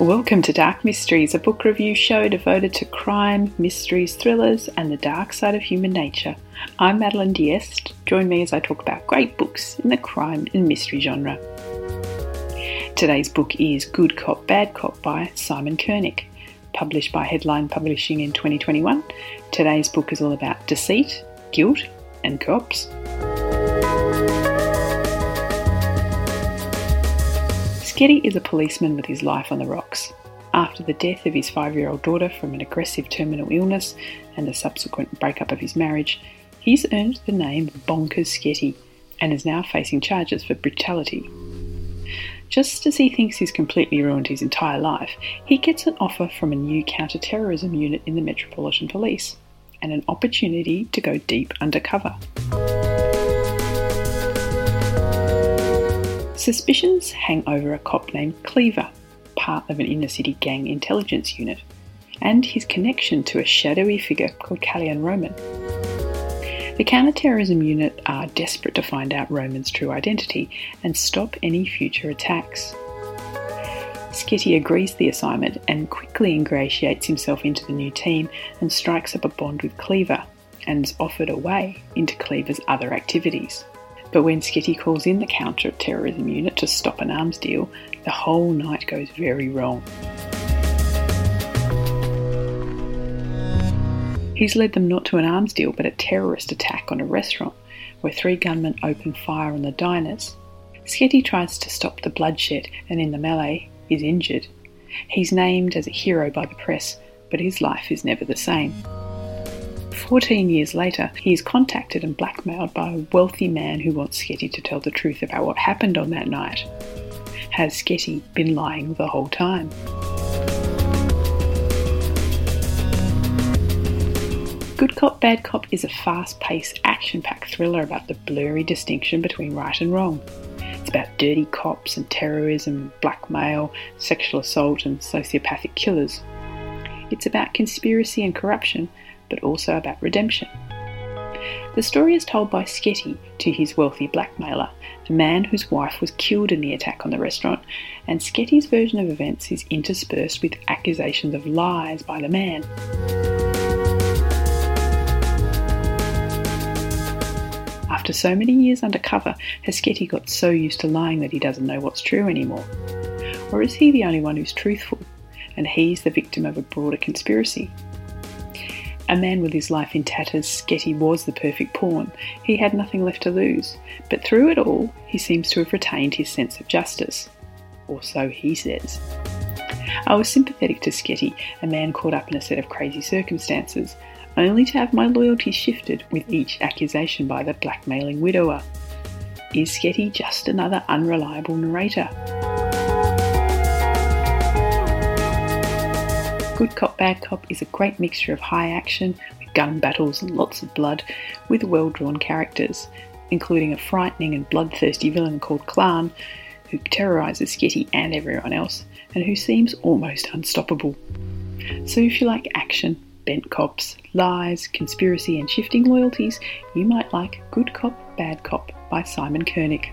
Welcome to Dark Mysteries, a book review show devoted to crime, mysteries, thrillers, and the dark side of human nature. I'm Madeline Diest. Join me as I talk about great books in the crime and mystery genre. Today's book is Good Cop, Bad Cop by Simon Kernick, published by Headline Publishing in 2021. Today's book is all about deceit, guilt, and cops. Sketty is a policeman with his life on the rocks. After the death of his five year old daughter from an aggressive terminal illness and the subsequent breakup of his marriage, he's earned the name Bonkers Sketty and is now facing charges for brutality. Just as he thinks he's completely ruined his entire life, he gets an offer from a new counter terrorism unit in the Metropolitan Police and an opportunity to go deep undercover. Suspicions hang over a cop named Cleaver, part of an inner city gang intelligence unit, and his connection to a shadowy figure called Callion Roman. The counterterrorism unit are desperate to find out Roman's true identity and stop any future attacks. Sketty agrees the assignment and quickly ingratiates himself into the new team and strikes up a bond with Cleaver and is offered a way into Cleaver's other activities. But when Sketty calls in the counter terrorism unit to stop an arms deal, the whole night goes very wrong. He's led them not to an arms deal but a terrorist attack on a restaurant where three gunmen open fire on the diners. Sketty tries to stop the bloodshed and in the melee is injured. He's named as a hero by the press, but his life is never the same. 14 years later, he is contacted and blackmailed by a wealthy man who wants Sketty to tell the truth about what happened on that night. Has Sketty been lying the whole time? Good Cop, Bad Cop is a fast paced, action packed thriller about the blurry distinction between right and wrong. It's about dirty cops and terrorism, blackmail, sexual assault, and sociopathic killers. It's about conspiracy and corruption, but also about redemption. The story is told by Sketty to his wealthy blackmailer, a man whose wife was killed in the attack on the restaurant, and Sketty's version of events is interspersed with accusations of lies by the man. After so many years undercover, has Sketty got so used to lying that he doesn't know what's true anymore? Or is he the only one who's truthful, and he's the victim of a broader conspiracy? A man with his life in tatters, Sketty was the perfect pawn. He had nothing left to lose. But through it all, he seems to have retained his sense of justice. Or so he says. I was sympathetic to Sketty, a man caught up in a set of crazy circumstances, only to have my loyalty shifted with each accusation by the blackmailing widower. Is Sketty just another unreliable narrator? Good Cop, Bad Cop is a great mixture of high action, with gun battles and lots of blood, with well drawn characters, including a frightening and bloodthirsty villain called Klan, who terrorises Sketty and everyone else, and who seems almost unstoppable. So if you like action, bent cops, lies, conspiracy, and shifting loyalties, you might like Good Cop, Bad Cop by Simon Kernick.